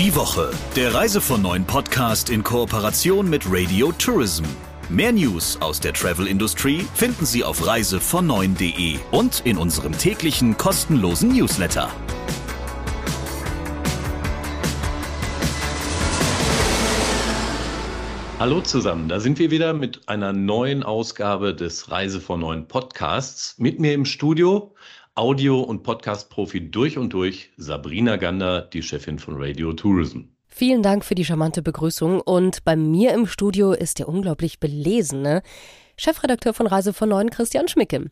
Die Woche, der Reise von neuen Podcast in Kooperation mit Radio Tourism. Mehr News aus der Travel Industry finden Sie auf reisevon9.de und in unserem täglichen kostenlosen Newsletter. Hallo zusammen, da sind wir wieder mit einer neuen Ausgabe des Reise von neuen Podcasts. Mit mir im Studio Audio- und Podcast-Profi durch und durch, Sabrina Gander, die Chefin von Radio Tourism. Vielen Dank für die charmante Begrüßung. Und bei mir im Studio ist der unglaublich belesene Chefredakteur von Reise von Neuen, Christian Schmicke.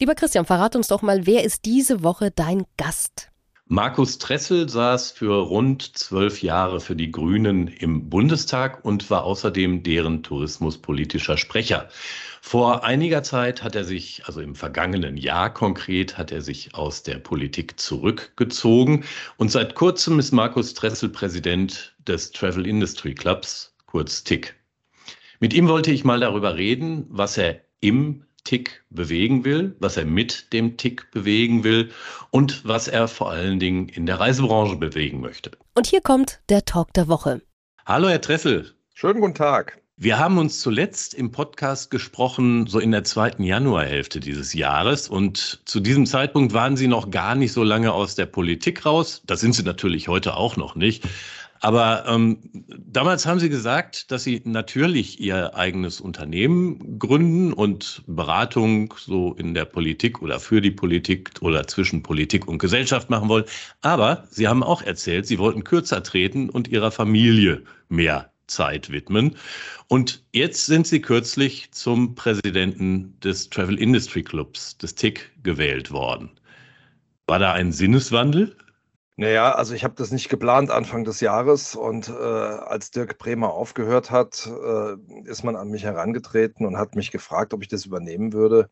Lieber Christian, verrat uns doch mal, wer ist diese Woche dein Gast? Markus Tressel saß für rund zwölf Jahre für die Grünen im Bundestag und war außerdem deren tourismuspolitischer Sprecher. Vor einiger Zeit hat er sich, also im vergangenen Jahr konkret, hat er sich aus der Politik zurückgezogen. Und seit kurzem ist Markus Tressel Präsident des Travel Industry Clubs, kurz TIC. Mit ihm wollte ich mal darüber reden, was er im Tick bewegen will, was er mit dem Tick bewegen will und was er vor allen Dingen in der Reisebranche bewegen möchte. Und hier kommt der Talk der Woche. Hallo, Herr Tressel. Schönen guten Tag. Wir haben uns zuletzt im Podcast gesprochen, so in der zweiten Januarhälfte dieses Jahres. Und zu diesem Zeitpunkt waren Sie noch gar nicht so lange aus der Politik raus. Das sind Sie natürlich heute auch noch nicht. Aber ähm, damals haben Sie gesagt, dass Sie natürlich Ihr eigenes Unternehmen gründen und Beratung so in der Politik oder für die Politik oder zwischen Politik und Gesellschaft machen wollen. Aber Sie haben auch erzählt, Sie wollten kürzer treten und Ihrer Familie mehr Zeit widmen. Und jetzt sind Sie kürzlich zum Präsidenten des Travel Industry Clubs, des TIC, gewählt worden. War da ein Sinneswandel? Naja, also ich habe das nicht geplant Anfang des Jahres und äh, als Dirk Bremer aufgehört hat, äh, ist man an mich herangetreten und hat mich gefragt, ob ich das übernehmen würde.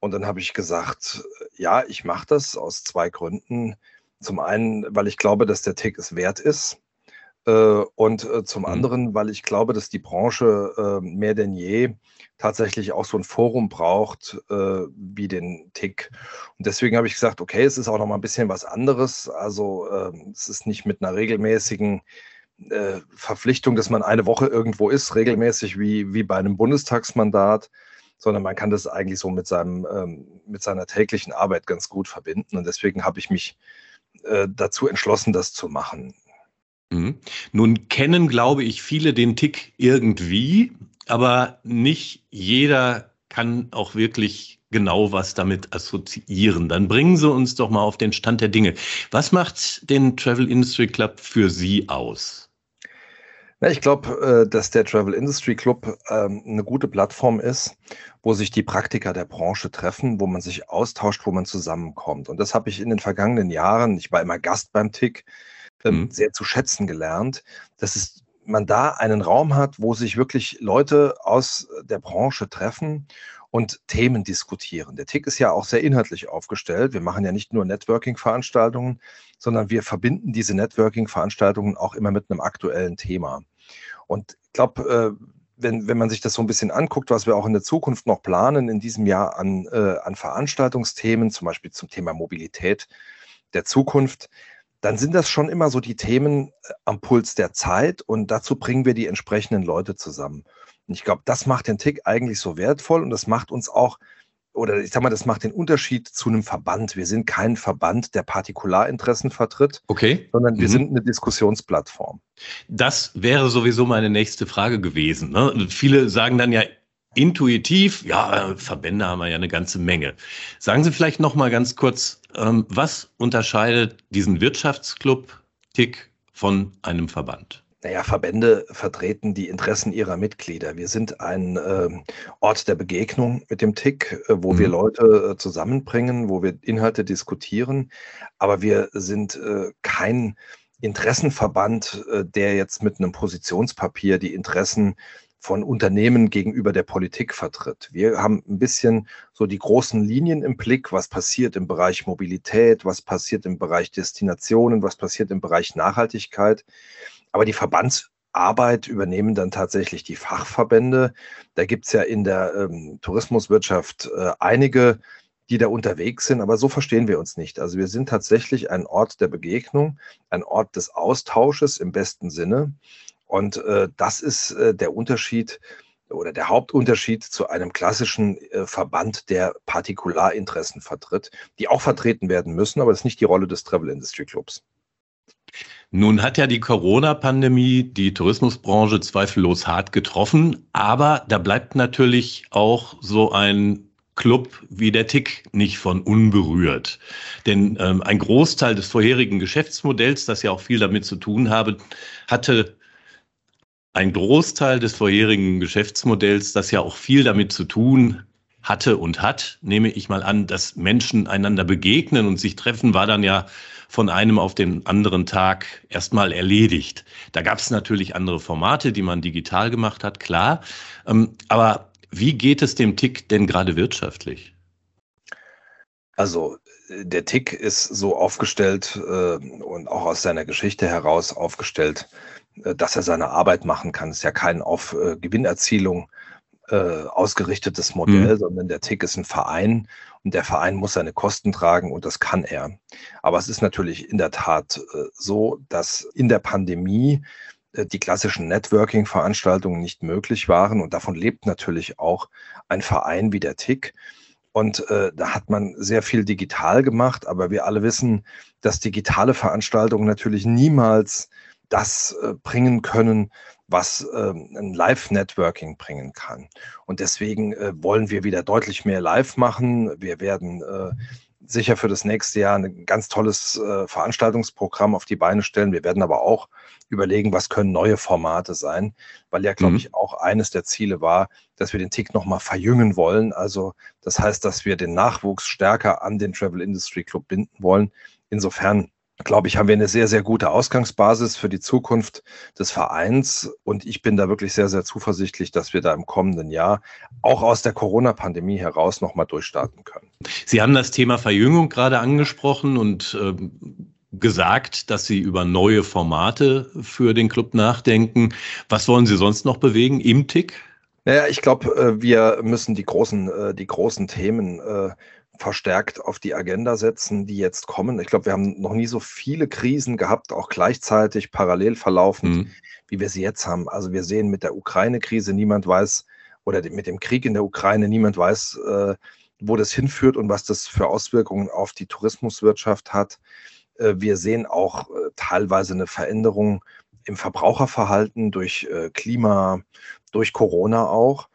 Und dann habe ich gesagt, ja, ich mache das aus zwei Gründen. Zum einen, weil ich glaube, dass der Tick es wert ist. Äh, und äh, zum mhm. anderen, weil ich glaube, dass die Branche äh, mehr denn je tatsächlich auch so ein Forum braucht wie den Tick. Und deswegen habe ich gesagt, okay, es ist auch noch mal ein bisschen was anderes. Also ähm, es ist nicht mit einer regelmäßigen Verpflichtung, dass man eine Woche irgendwo ist, regelmäßig wie, wie bei einem Bundestagsmandat, sondern man kann das eigentlich so mit, seinem, ähm, mit seiner täglichen Arbeit ganz gut verbinden. Und deswegen habe ich mich dazu entschlossen, das zu machen. Mhm. Nun kennen, glaube ich, viele den Tick irgendwie, aber nicht jeder kann auch wirklich genau was damit assoziieren. Dann bringen Sie uns doch mal auf den Stand der Dinge. Was macht den Travel Industry Club für Sie aus? Na, ich glaube, äh, dass der Travel Industry Club ähm, eine gute Plattform ist, wo sich die Praktiker der Branche treffen, wo man sich austauscht, wo man zusammenkommt. Und das habe ich in den vergangenen Jahren, ich war immer Gast beim TIC, ähm, mhm. sehr zu schätzen gelernt, dass es man da einen Raum hat, wo sich wirklich Leute aus der Branche treffen und Themen diskutieren. Der TIC ist ja auch sehr inhaltlich aufgestellt. Wir machen ja nicht nur Networking-Veranstaltungen, sondern wir verbinden diese Networking-Veranstaltungen auch immer mit einem aktuellen Thema. Und ich glaube, äh, wenn, wenn man sich das so ein bisschen anguckt, was wir auch in der Zukunft noch planen, in diesem Jahr an, äh, an Veranstaltungsthemen, zum Beispiel zum Thema Mobilität der Zukunft, dann sind das schon immer so die Themen äh, am Puls der Zeit und dazu bringen wir die entsprechenden Leute zusammen. Und ich glaube, das macht den Tick eigentlich so wertvoll und das macht uns auch, oder ich sag mal, das macht den Unterschied zu einem Verband. Wir sind kein Verband, der Partikularinteressen vertritt, okay. sondern wir mhm. sind eine Diskussionsplattform. Das wäre sowieso meine nächste Frage gewesen. Ne? Viele sagen dann ja, intuitiv, ja, Verbände haben wir ja eine ganze Menge. Sagen Sie vielleicht noch mal ganz kurz, was unterscheidet diesen Wirtschaftsclub TIC von einem Verband? Naja, Verbände vertreten die Interessen ihrer Mitglieder. Wir sind ein äh, Ort der Begegnung mit dem TIC, äh, wo mhm. wir Leute äh, zusammenbringen, wo wir Inhalte diskutieren. Aber wir sind äh, kein Interessenverband, äh, der jetzt mit einem Positionspapier die Interessen von Unternehmen gegenüber der Politik vertritt. Wir haben ein bisschen so die großen Linien im Blick, was passiert im Bereich Mobilität, was passiert im Bereich Destinationen, was passiert im Bereich Nachhaltigkeit. Aber die Verbandsarbeit übernehmen dann tatsächlich die Fachverbände. Da gibt es ja in der ähm, Tourismuswirtschaft äh, einige, die da unterwegs sind, aber so verstehen wir uns nicht. Also wir sind tatsächlich ein Ort der Begegnung, ein Ort des Austausches im besten Sinne. Und äh, das ist äh, der Unterschied oder der Hauptunterschied zu einem klassischen äh, Verband, der Partikularinteressen vertritt, die auch vertreten werden müssen, aber das ist nicht die Rolle des Travel Industry Clubs. Nun hat ja die Corona-Pandemie die Tourismusbranche zweifellos hart getroffen, aber da bleibt natürlich auch so ein Club wie der Tick nicht von unberührt. Denn ähm, ein Großteil des vorherigen Geschäftsmodells, das ja auch viel damit zu tun habe, hatte ein Großteil des vorherigen Geschäftsmodells, das ja auch viel damit zu tun hatte und hat, nehme ich mal an, dass Menschen einander begegnen und sich treffen, war dann ja von einem auf den anderen Tag erstmal erledigt. Da gab es natürlich andere Formate, die man digital gemacht hat, klar. Ähm, aber wie geht es dem Tick denn gerade wirtschaftlich? Also der Tick ist so aufgestellt äh, und auch aus seiner Geschichte heraus aufgestellt, äh, dass er seine Arbeit machen kann. Es ist ja kein auf äh, Gewinnerzielung äh, ausgerichtetes Modell, mhm. sondern der Tick ist ein Verein und der Verein muss seine Kosten tragen und das kann er. Aber es ist natürlich in der Tat äh, so, dass in der Pandemie äh, die klassischen Networking-Veranstaltungen nicht möglich waren und davon lebt natürlich auch ein Verein wie der Tick. Und äh, da hat man sehr viel digital gemacht, aber wir alle wissen, dass digitale Veranstaltungen natürlich niemals das äh, bringen können, was äh, ein Live-Networking bringen kann. Und deswegen äh, wollen wir wieder deutlich mehr live machen. Wir werden äh, sicher für das nächste Jahr ein ganz tolles äh, Veranstaltungsprogramm auf die Beine stellen. Wir werden aber auch überlegen, was können neue Formate sein, weil ja, glaube mhm. ich, auch eines der Ziele war, dass wir den Tick nochmal verjüngen wollen. Also das heißt, dass wir den Nachwuchs stärker an den Travel Industry Club binden wollen. Insofern glaube ich, haben wir eine sehr, sehr gute Ausgangsbasis für die Zukunft des Vereins. Und ich bin da wirklich sehr, sehr zuversichtlich, dass wir da im kommenden Jahr auch aus der Corona-Pandemie heraus nochmal durchstarten können. Sie haben das Thema Verjüngung gerade angesprochen und äh, gesagt, dass Sie über neue Formate für den Club nachdenken. Was wollen Sie sonst noch bewegen im Tick? Naja, ich glaube, äh, wir müssen die großen, äh, die großen Themen äh, verstärkt auf die Agenda setzen, die jetzt kommen. Ich glaube, wir haben noch nie so viele Krisen gehabt, auch gleichzeitig parallel verlaufend, mhm. wie wir sie jetzt haben. Also wir sehen mit der Ukraine-Krise, niemand weiß, oder mit dem Krieg in der Ukraine, niemand weiß, äh, wo das hinführt und was das für Auswirkungen auf die Tourismuswirtschaft hat. Äh, wir sehen auch äh, teilweise eine Veränderung im Verbraucherverhalten durch äh, Klima, durch Corona auch.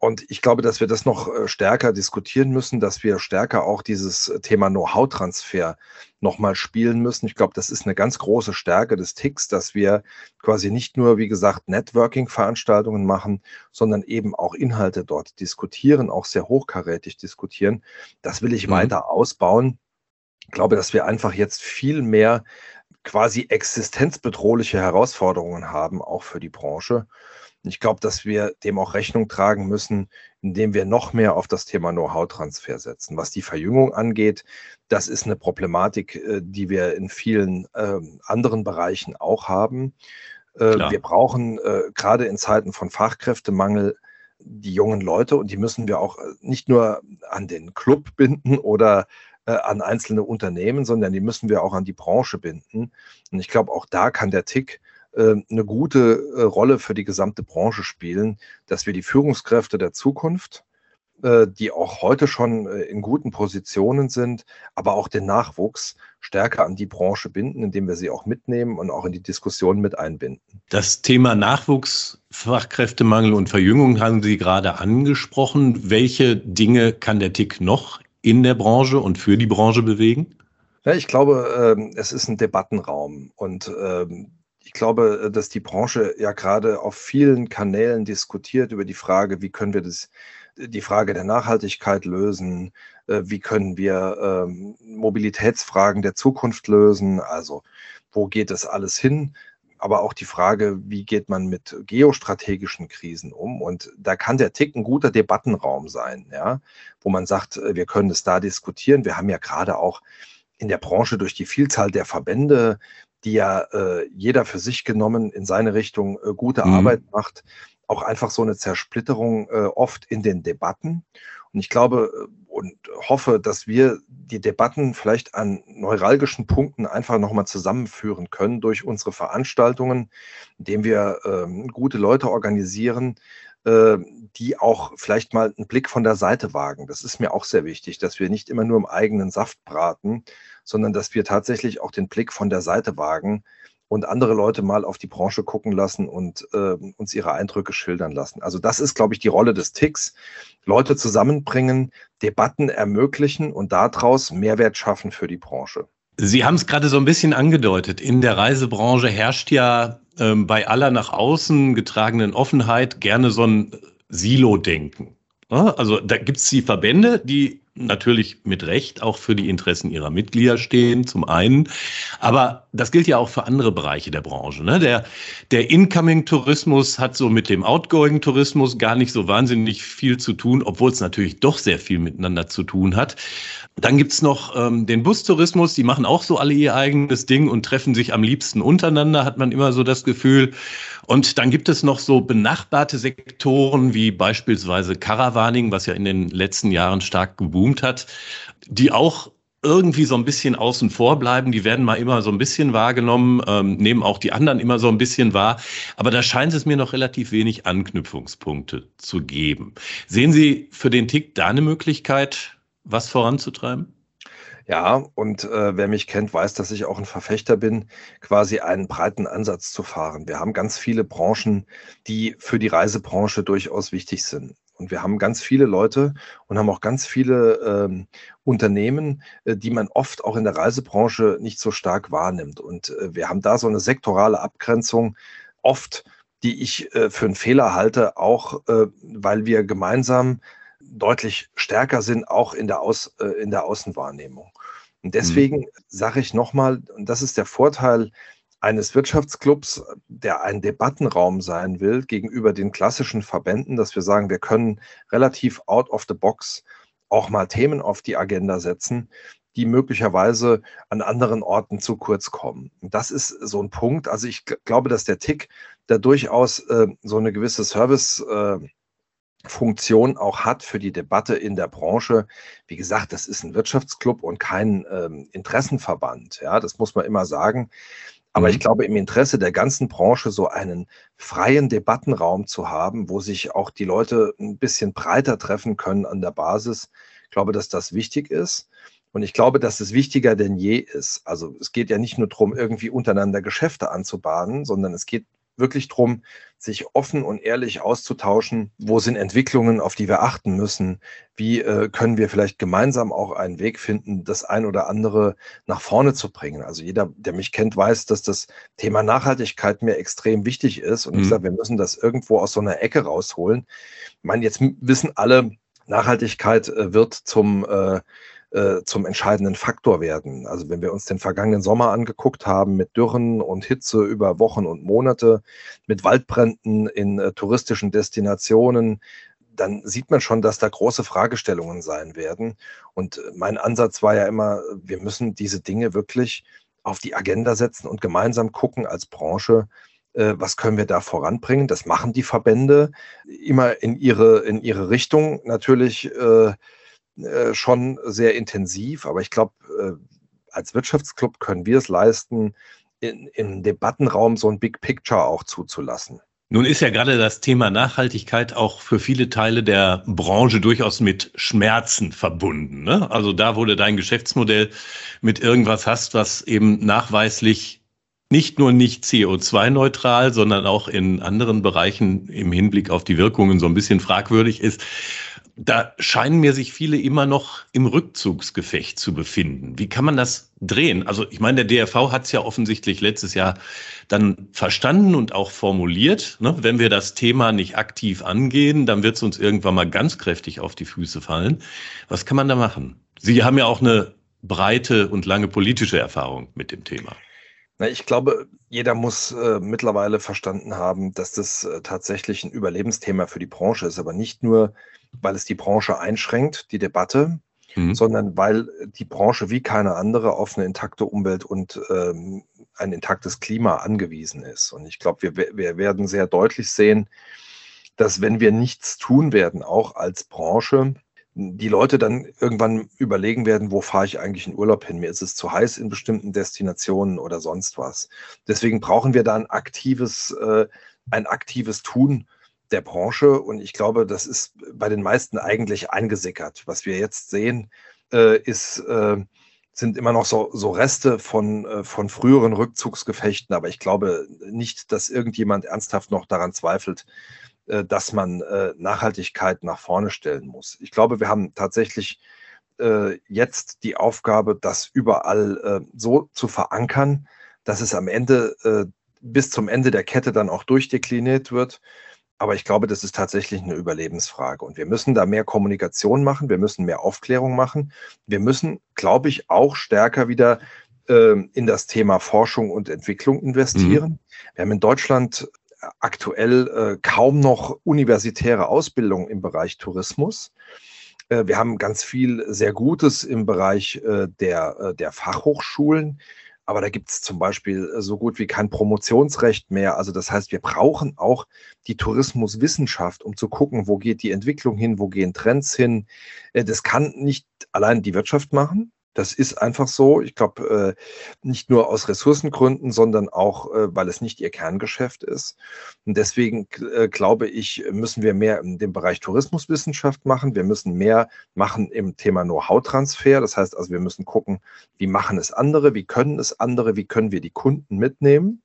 Und ich glaube, dass wir das noch äh, stärker diskutieren müssen, dass wir stärker auch dieses Thema Know-how-Transfer nochmal spielen müssen. Ich glaube, das ist eine ganz große Stärke des Ticks, dass wir quasi nicht nur, wie gesagt, Networking-Veranstaltungen machen, sondern eben auch Inhalte dort diskutieren, auch sehr hochkarätig diskutieren. Das will ich mhm. weiter ausbauen. Ich glaube, dass wir einfach jetzt viel mehr quasi existenzbedrohliche Herausforderungen haben, auch für die Branche. Ich glaube, dass wir dem auch Rechnung tragen müssen, indem wir noch mehr auf das Thema Know-how-Transfer setzen. Was die Verjüngung angeht, das ist eine Problematik, äh, die wir in vielen äh, anderen Bereichen auch haben. Äh, wir brauchen äh, gerade in Zeiten von Fachkräftemangel die jungen Leute und die müssen wir auch nicht nur an den Club binden oder an einzelne Unternehmen, sondern die müssen wir auch an die Branche binden. Und ich glaube, auch da kann der Tick eine gute äh, Rolle für die gesamte Branche spielen, dass wir die Führungskräfte der Zukunft, äh, die auch heute schon in guten Positionen sind, aber auch den Nachwuchs stärker an die Branche binden, indem wir sie auch mitnehmen und auch in die Diskussion mit einbinden. Das Thema Nachwuchs, Fachkräftemangel und Verjüngung haben Sie gerade angesprochen. Welche Dinge kann der TIC noch in der Branche und für die Branche bewegen? Ja, ich glaube, ähm, es ist ein Debattenraum und ähm, ich glaube, äh, dass die Branche ja gerade auf vielen Kanälen diskutiert über die Frage, wie können wir das, die Frage der Nachhaltigkeit lösen, äh, wie können wir ähm, Mobilitätsfragen der Zukunft lösen, also wo geht das alles hin? aber auch die Frage, wie geht man mit geostrategischen Krisen um? Und da kann der Tick ein guter Debattenraum sein, ja, wo man sagt, äh, wir können es da diskutieren. Wir haben ja gerade auch in der Branche durch die Vielzahl der Verbände die ja äh, jeder für sich genommen in seine Richtung äh, gute mhm. Arbeit macht, auch einfach so eine Zersplitterung äh, oft in den Debatten. Und ich glaube äh, und hoffe, dass wir die Debatten vielleicht an neuralgischen Punkten einfach nochmal zusammenführen können durch unsere Veranstaltungen, indem wir ähm, gute Leute organisieren, äh, die auch vielleicht mal einen Blick von der Seite wagen. Das ist mir auch sehr wichtig, dass wir nicht immer nur im eigenen Saft braten, sondern dass wir tatsächlich auch den Blick von der Seite wagen und andere Leute mal auf die Branche gucken lassen und äh, uns ihre Eindrücke schildern lassen. Also das ist, glaube ich, die Rolle des TICs. Leute zusammenbringen, Debatten ermöglichen und daraus Mehrwert schaffen für die Branche. Sie haben es gerade so ein bisschen angedeutet. In der Reisebranche herrscht ja ähm, bei aller nach außen getragenen Offenheit gerne so ein Silo-Denken. Also da gibt es die Verbände, die natürlich mit Recht auch für die Interessen ihrer Mitglieder stehen, zum einen. Aber das gilt ja auch für andere Bereiche der Branche. Ne? Der, der Incoming-Tourismus hat so mit dem Outgoing-Tourismus gar nicht so wahnsinnig viel zu tun, obwohl es natürlich doch sehr viel miteinander zu tun hat. Dann gibt's noch ähm, den Bustourismus, die machen auch so alle ihr eigenes Ding und treffen sich am liebsten untereinander, hat man immer so das Gefühl. Und dann gibt es noch so benachbarte Sektoren wie beispielsweise Caravaning, was ja in den letzten Jahren stark geboomt hat, die auch irgendwie so ein bisschen außen vor bleiben. Die werden mal immer so ein bisschen wahrgenommen, ähm, nehmen auch die anderen immer so ein bisschen wahr. Aber da scheint es mir noch relativ wenig Anknüpfungspunkte zu geben. Sehen Sie für den Tick da eine Möglichkeit, was voranzutreiben? Ja, und äh, wer mich kennt, weiß, dass ich auch ein Verfechter bin, quasi einen breiten Ansatz zu fahren. Wir haben ganz viele Branchen, die für die Reisebranche durchaus wichtig sind. Und wir haben ganz viele Leute und haben auch ganz viele ähm, Unternehmen, äh, die man oft auch in der Reisebranche nicht so stark wahrnimmt. Und äh, wir haben da so eine sektorale Abgrenzung oft, die ich äh, für einen Fehler halte, auch äh, weil wir gemeinsam deutlich stärker sind, auch in der, Aus, äh, in der Außenwahrnehmung. Und deswegen mhm. sage ich nochmal, und das ist der Vorteil eines Wirtschaftsclubs, der ein Debattenraum sein will gegenüber den klassischen Verbänden, dass wir sagen, wir können relativ out of the box auch mal Themen auf die Agenda setzen, die möglicherweise an anderen Orten zu kurz kommen. Das ist so ein Punkt. Also ich glaube, dass der Tick da durchaus äh, so eine gewisse Service äh, Funktion auch hat für die Debatte in der Branche. Wie gesagt, das ist ein Wirtschaftsclub und kein ähm, Interessenverband. Ja, das muss man immer sagen. Aber mhm. ich glaube, im Interesse der ganzen Branche so einen freien Debattenraum zu haben, wo sich auch die Leute ein bisschen breiter treffen können an der Basis, ich glaube, dass das wichtig ist. Und ich glaube, dass es wichtiger denn je ist. Also es geht ja nicht nur darum, irgendwie untereinander Geschäfte anzubahnen, sondern es geht wirklich darum, sich offen und ehrlich auszutauschen. Wo sind Entwicklungen, auf die wir achten müssen? Wie äh, können wir vielleicht gemeinsam auch einen Weg finden, das ein oder andere nach vorne zu bringen? Also jeder, der mich kennt, weiß, dass das Thema Nachhaltigkeit mir extrem wichtig ist. Und mhm. ich sage, wir müssen das irgendwo aus so einer Ecke rausholen. Ich meine, jetzt wissen alle, Nachhaltigkeit äh, wird zum äh, äh, zum entscheidenden Faktor werden. Also wenn wir uns den vergangenen Sommer angeguckt haben mit Dürren und Hitze über Wochen und Monate, mit Waldbränden in äh, touristischen Destinationen, dann sieht man schon, dass da große Fragestellungen sein werden. Und äh, mein Ansatz war ja immer, wir müssen diese Dinge wirklich auf die Agenda setzen und gemeinsam gucken als Branche, äh, was können wir da voranbringen. Das machen die Verbände immer in ihre, in ihre Richtung natürlich. Äh, schon sehr intensiv, aber ich glaube, äh, als Wirtschaftsclub können wir es leisten, in, im Debattenraum so ein Big Picture auch zuzulassen. Nun ist ja gerade das Thema Nachhaltigkeit auch für viele Teile der Branche durchaus mit Schmerzen verbunden. Ne? Also da, wo du dein Geschäftsmodell mit irgendwas hast, was eben nachweislich nicht nur nicht CO2-neutral, sondern auch in anderen Bereichen im Hinblick auf die Wirkungen so ein bisschen fragwürdig ist, da scheinen mir sich viele immer noch im Rückzugsgefecht zu befinden. Wie kann man das drehen? Also ich meine, der DRV hat es ja offensichtlich letztes Jahr dann verstanden und auch formuliert. Ne? Wenn wir das Thema nicht aktiv angehen, dann wird es uns irgendwann mal ganz kräftig auf die Füße fallen. Was kann man da machen? Sie haben ja auch eine breite und lange politische Erfahrung mit dem Thema. Na, ich glaube, jeder muss äh, mittlerweile verstanden haben, dass das äh, tatsächlich ein Überlebensthema für die Branche ist, aber nicht nur weil es die Branche einschränkt, die Debatte, mhm. sondern weil die Branche wie keine andere auf eine intakte Umwelt und ähm, ein intaktes Klima angewiesen ist. Und ich glaube, wir, wir werden sehr deutlich sehen, dass wenn wir nichts tun werden, auch als Branche, die Leute dann irgendwann überlegen werden, wo fahre ich eigentlich in Urlaub hin? Mir ist es zu heiß in bestimmten Destinationen oder sonst was. Deswegen brauchen wir da ein aktives, äh, ein aktives Tun der Branche. Und ich glaube, das ist bei den meisten eigentlich eingesickert. Was wir jetzt sehen, äh, ist, äh, sind immer noch so, so Reste von, äh, von früheren Rückzugsgefechten. Aber ich glaube nicht, dass irgendjemand ernsthaft noch daran zweifelt, dass man äh, Nachhaltigkeit nach vorne stellen muss. Ich glaube, wir haben tatsächlich äh, jetzt die Aufgabe, das überall so zu verankern, dass es am Ende bis zum Ende der Kette dann auch durchdekliniert wird. Aber ich glaube, das ist tatsächlich eine Überlebensfrage. Und wir müssen da mehr Kommunikation machen, wir müssen mehr Aufklärung machen. Wir müssen, glaube ich, auch stärker wieder in das Thema Forschung und Entwicklung investieren. Mhm. Wir haben in Deutschland aktuell äh, kaum noch universitäre Ausbildung im Bereich Tourismus. Äh, wir haben ganz viel sehr Gutes im Bereich äh, der, der Fachhochschulen. Aber da gibt es zum Beispiel so gut wie kein Promotionsrecht mehr. Also das heißt, wir brauchen auch die Tourismuswissenschaft, um zu gucken, wo geht die Entwicklung hin, wo gehen Trends hin. Das kann nicht allein die Wirtschaft machen. Das ist einfach so. Ich glaube, äh, nicht nur aus Ressourcengründen, sondern auch, äh, weil es nicht ihr Kerngeschäft ist. Und deswegen äh, glaube ich, müssen wir mehr in dem Bereich Tourismuswissenschaft machen. Wir müssen mehr machen im Thema Know-how-Transfer. Das heißt also, wir müssen gucken, wie machen es andere, wie können es andere, wie können wir die Kunden mitnehmen.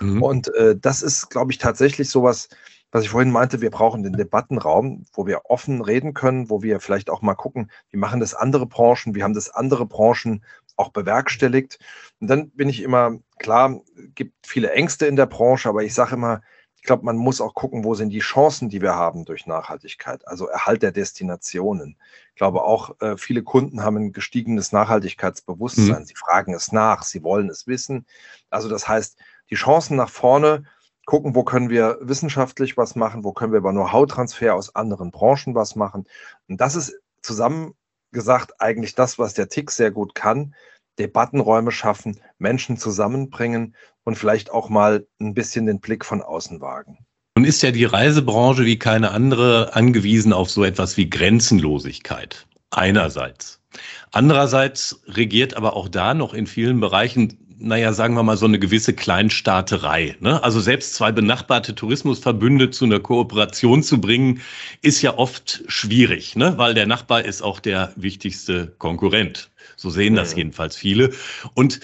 Mhm. Und das ist, glaube ich, tatsächlich sowas, was ich vorhin meinte, wir brauchen den Debattenraum, wo wir offen reden können, wo wir vielleicht auch mal gucken, wie machen das andere Branchen, wie haben das andere Branchen auch bewerkstelligt. Und dann bin ich immer, klar, gibt viele Ängste in der Branche, aber ich sage immer, ich glaube, man muss auch gucken, wo sind die Chancen, die wir haben durch Nachhaltigkeit, also Erhalt der Destinationen. Ich glaube auch, äh, viele Kunden haben ein gestiegenes Nachhaltigkeitsbewusstsein. Mhm. Sie fragen es nach, sie wollen es wissen. Also das heißt, die Chancen nach vorne gucken, wo können wir wissenschaftlich was machen, wo können wir über Know-how-Transfer aus anderen Branchen was machen. Und das ist zusammengesagt eigentlich das, was der TIC sehr gut kann. Debattenräume schaffen, Menschen zusammenbringen und vielleicht auch mal ein bisschen den Blick von außen wagen. Nun ist ja die Reisebranche wie keine andere angewiesen auf so etwas wie Grenzenlosigkeit. Einerseits. Andererseits regiert aber auch da noch in vielen Bereichen naja, sagen wir mal, so eine gewisse Kleinstaaterei. Ne? Also selbst zwei benachbarte Tourismusverbünde zu einer Kooperation zu bringen, ist ja oft schwierig, ne? weil der Nachbar ist auch der wichtigste Konkurrent. So sehen das ja. jedenfalls viele. Und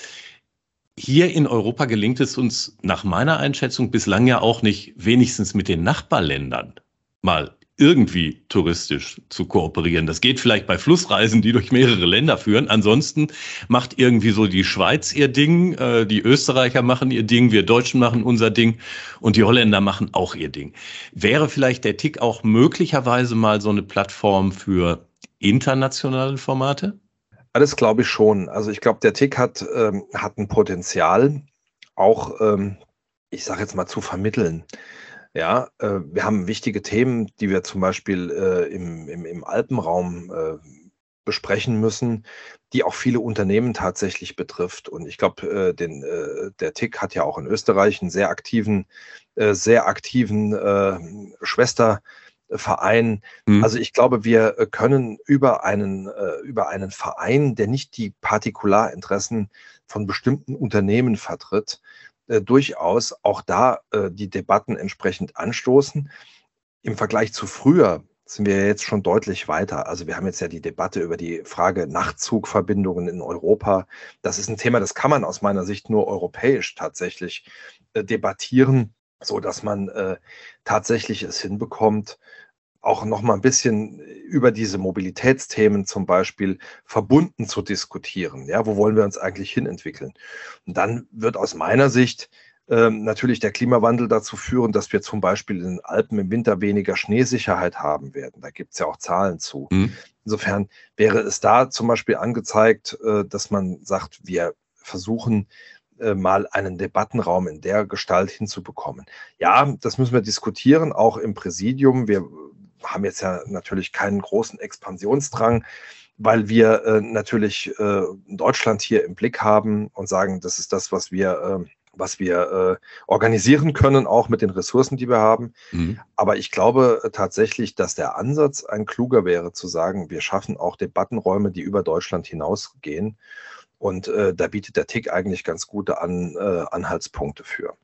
hier in Europa gelingt es uns nach meiner Einschätzung bislang ja auch nicht, wenigstens mit den Nachbarländern mal irgendwie touristisch zu kooperieren. Das geht vielleicht bei Flussreisen, die durch mehrere Länder führen. Ansonsten macht irgendwie so die Schweiz ihr Ding, äh, die Österreicher machen ihr Ding, wir Deutschen machen unser Ding und die Holländer machen auch ihr Ding. Wäre vielleicht der Tick auch möglicherweise mal so eine Plattform für internationale Formate? Alles glaube ich schon. Also ich glaube, der Tick hat, ähm, hat ein Potenzial, auch, ähm, ich sage jetzt mal, zu vermitteln. Ja, äh, wir haben wichtige Themen, die wir zum Beispiel äh, im, im, im Alpenraum äh, besprechen müssen, die auch viele Unternehmen tatsächlich betrifft. Und ich glaube, äh, äh, der TIC hat ja auch in Österreich einen sehr aktiven, äh, sehr aktiven Schwesterverein. Mhm. Also ich glaube, wir können über einen, über einen Verein, der nicht die Partikularinteressen von bestimmten Unternehmen vertritt, äh, durchaus auch da äh, die Debatten entsprechend anstoßen. Im Vergleich zu früher sind wir jetzt schon deutlich weiter. Also wir haben jetzt ja die Debatte über die Frage Nachtzugverbindungen in Europa. Das ist ein Thema, das kann man aus meiner Sicht nur europäisch tatsächlich äh, debattieren, so dass man äh, tatsächlich es hinbekommt, auch noch mal ein bisschen über diese Mobilitätsthemen zum Beispiel verbunden zu diskutieren. Ja, wo wollen wir uns eigentlich hinentwickeln? Und dann wird aus meiner Sicht ähm, natürlich der Klimawandel dazu führen, dass wir zum Beispiel in den Alpen im Winter weniger Schneesicherheit haben werden. Da gibt es ja auch Zahlen zu. Mhm. Insofern wäre es da zum Beispiel angezeigt, äh, dass man sagt, wir versuchen äh, mal einen Debattenraum in der Gestalt hinzubekommen. Ja, das müssen wir diskutieren, auch im Präsidium. Wir haben jetzt ja natürlich keinen großen Expansionsdrang, weil wir äh, natürlich äh, Deutschland hier im Blick haben und sagen, das ist das, was wir äh, was wir äh, organisieren können, auch mit den Ressourcen, die wir haben. Mhm. Aber ich glaube tatsächlich, dass der Ansatz ein kluger wäre, zu sagen, wir schaffen auch Debattenräume, die über Deutschland hinausgehen. Und äh, da bietet der TIC eigentlich ganz gute An, äh, Anhaltspunkte für.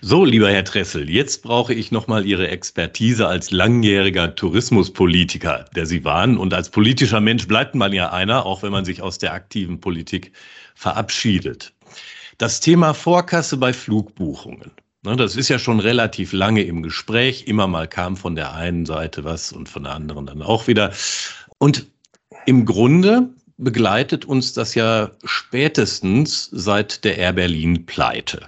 So, lieber Herr Tressel, jetzt brauche ich nochmal Ihre Expertise als langjähriger Tourismuspolitiker, der Sie waren. Und als politischer Mensch bleibt man ja einer, auch wenn man sich aus der aktiven Politik verabschiedet. Das Thema Vorkasse bei Flugbuchungen. Das ist ja schon relativ lange im Gespräch. Immer mal kam von der einen Seite was und von der anderen dann auch wieder. Und im Grunde begleitet uns das ja spätestens seit der Air Berlin Pleite.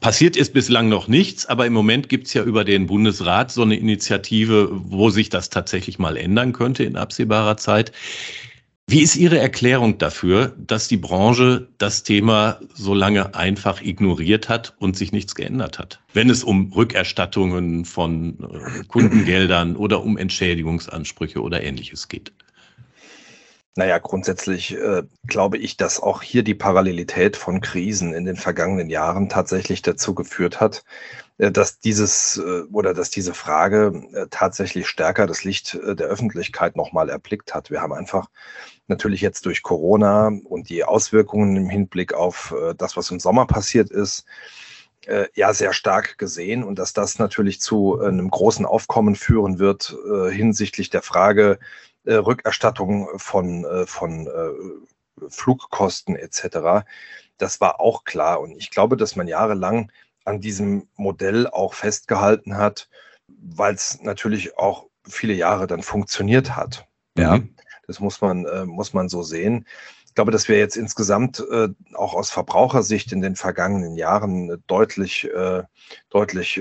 Passiert ist bislang noch nichts, aber im Moment gibt es ja über den Bundesrat so eine Initiative, wo sich das tatsächlich mal ändern könnte in absehbarer Zeit. Wie ist Ihre Erklärung dafür, dass die Branche das Thema so lange einfach ignoriert hat und sich nichts geändert hat, wenn es um Rückerstattungen von äh, Kundengeldern oder um Entschädigungsansprüche oder ähnliches geht? Naja, grundsätzlich äh, glaube ich, dass auch hier die Parallelität von Krisen in den vergangenen Jahren tatsächlich dazu geführt hat, äh, dass dieses äh, oder dass diese Frage äh, tatsächlich stärker das Licht äh, der Öffentlichkeit nochmal erblickt hat. Wir haben einfach natürlich jetzt durch Corona und die Auswirkungen im Hinblick auf äh, das, was im Sommer passiert ist, ja sehr stark gesehen und dass das natürlich zu einem großen Aufkommen führen wird hinsichtlich der Frage, äh, Rückerstattung von, äh, von äh, Flugkosten etc. Das war auch klar. Und ich glaube, dass man jahrelang an diesem Modell auch festgehalten hat, weil es natürlich auch viele Jahre dann funktioniert hat. Ja, das muss man, äh, muss man so sehen. Ich glaube, dass wir jetzt insgesamt äh, auch aus Verbrauchersicht in den vergangenen Jahren deutlich, äh, deutlich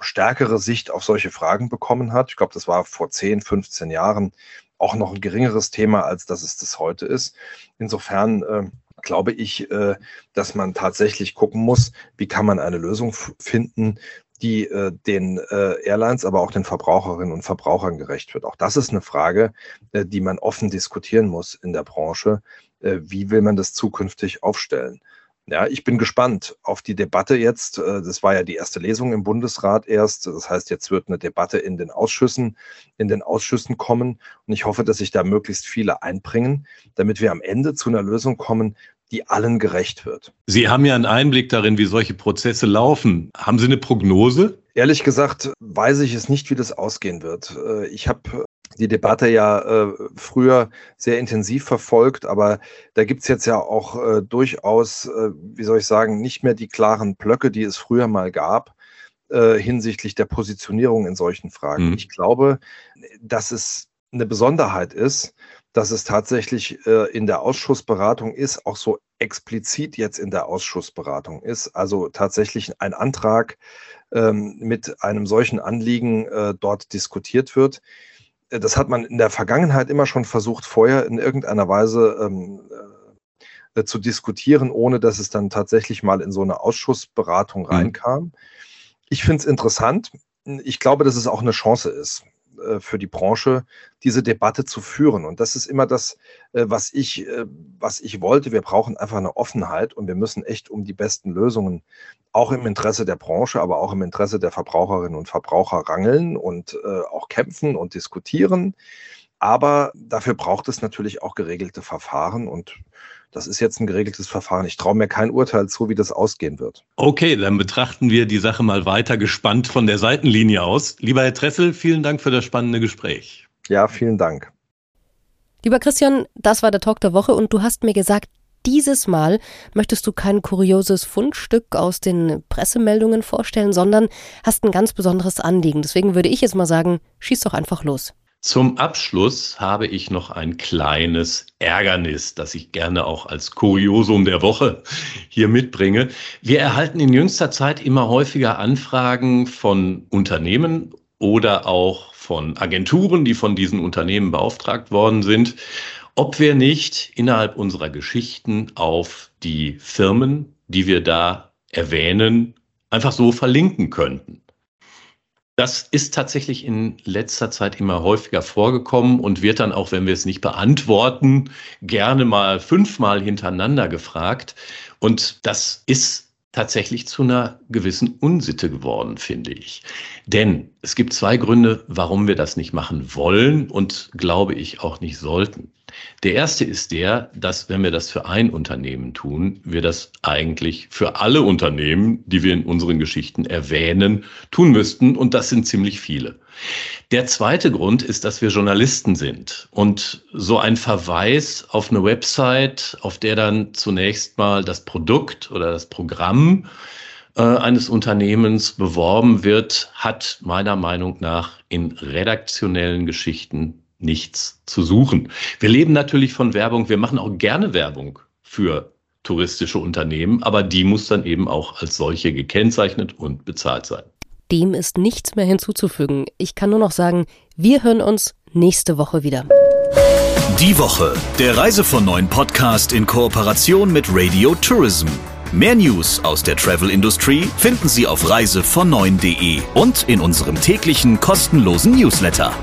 stärkere Sicht auf solche Fragen bekommen hat. Ich glaube, das war vor 10, 15 Jahren auch noch ein geringeres Thema, als dass es das heute ist. Insofern äh, glaube ich, äh, dass man tatsächlich gucken muss, wie kann man eine Lösung finden, die äh, den äh, Airlines, aber auch den Verbraucherinnen und Verbrauchern gerecht wird. Auch das ist eine Frage, äh, die man offen diskutieren muss in der Branche. Äh, wie will man das zukünftig aufstellen? Ja, ich bin gespannt auf die Debatte jetzt. Äh, das war ja die erste Lesung im Bundesrat erst. Das heißt, jetzt wird eine Debatte in den Ausschüssen, in den Ausschüssen kommen. Und ich hoffe, dass sich da möglichst viele einbringen, damit wir am Ende zu einer Lösung kommen, die allen gerecht wird. Sie haben ja einen Einblick darin, wie solche Prozesse laufen. Haben Sie eine Prognose? Ehrlich gesagt weiß ich es nicht, wie das ausgehen wird. Äh, ich habe die Debatte ja äh, früher sehr intensiv verfolgt, aber da gibt es jetzt ja auch äh, durchaus, äh, wie soll ich sagen, nicht mehr die klaren Blöcke, die es früher mal gab äh, hinsichtlich der Positionierung in solchen Fragen. Mhm. Ich glaube, dass es eine Besonderheit ist, dass es tatsächlich äh, in der Ausschussberatung ist, auch so explizit jetzt in der Ausschussberatung ist, also tatsächlich ein Antrag ähm, mit einem solchen Anliegen äh, dort diskutiert wird das hat man in der Vergangenheit immer schon versucht, vorher in irgendeiner Weise ähm, äh, zu diskutieren, ohne dass es dann tatsächlich mal in so eine Ausschussberatung mhm. reinkam. Ich finde es interessant. Ich glaube, dass es auch eine Chance ist. Äh, für die Branche, diese Debatte zu führen. Und das ist immer das, äh, was ich, äh, was ich wollte. Wir brauchen einfach eine Offenheit und wir müssen echt um die besten Lösungen, auch im Interesse der Branche, aber auch im Interesse der Verbraucherinnen und Verbraucher rangeln und auch kämpfen und diskutieren. Aber dafür braucht es natürlich auch geregelte Verfahren und das ist jetzt ein geregeltes Verfahren. Ich traue mir kein Urteil zu, wie das ausgehen wird. Okay, dann betrachten wir die Sache mal weiter gespannt von der Seitenlinie aus. Lieber Herr Tressel, vielen Dank für das spannende Gespräch. Ja, vielen Dank. Lieber Christian, das war der Talk der Woche und du hast mir gesagt, dieses Mal möchtest du kein kurioses Fundstück aus den Pressemeldungen vorstellen, sondern hast ein ganz besonderes Anliegen. Deswegen würde ich jetzt mal sagen, schieß doch einfach los. Zum Abschluss habe ich noch ein kleines Ärgernis, das ich gerne auch als Kuriosum der Woche hier mitbringe. Wir erhalten in jüngster Zeit immer häufiger Anfragen von Unternehmen oder auch von Agenturen, die von diesen Unternehmen beauftragt worden sind, ob wir nicht innerhalb unserer Geschichten auf die Firmen, die wir da erwähnen, einfach so verlinken könnten. Das ist tatsächlich in letzter Zeit immer häufiger vorgekommen und wird dann auch, wenn wir es nicht beantworten, gerne mal fünfmal hintereinander gefragt. Und das ist tatsächlich zu einer gewissen Unsitte geworden, finde ich. Denn es gibt zwei Gründe, warum wir das nicht machen wollen und glaube ich auch nicht sollten. Der erste ist der, dass wenn wir das für ein Unternehmen tun, wir das eigentlich für alle Unternehmen, die wir in unseren Geschichten erwähnen, tun müssten. Und das sind ziemlich viele. Der zweite Grund ist, dass wir Journalisten sind. Und so ein Verweis auf eine Website, auf der dann zunächst mal das Produkt oder das Programm äh, eines Unternehmens beworben wird, hat meiner Meinung nach in redaktionellen Geschichten nichts zu suchen. Wir leben natürlich von Werbung. Wir machen auch gerne Werbung für touristische Unternehmen, aber die muss dann eben auch als solche gekennzeichnet und bezahlt sein. Dem ist nichts mehr hinzuzufügen. Ich kann nur noch sagen, wir hören uns nächste Woche wieder. Die Woche, der Reise von neuen Podcast in Kooperation mit Radio Tourism. Mehr News aus der Travel Industry finden Sie auf reisevon und in unserem täglichen kostenlosen Newsletter.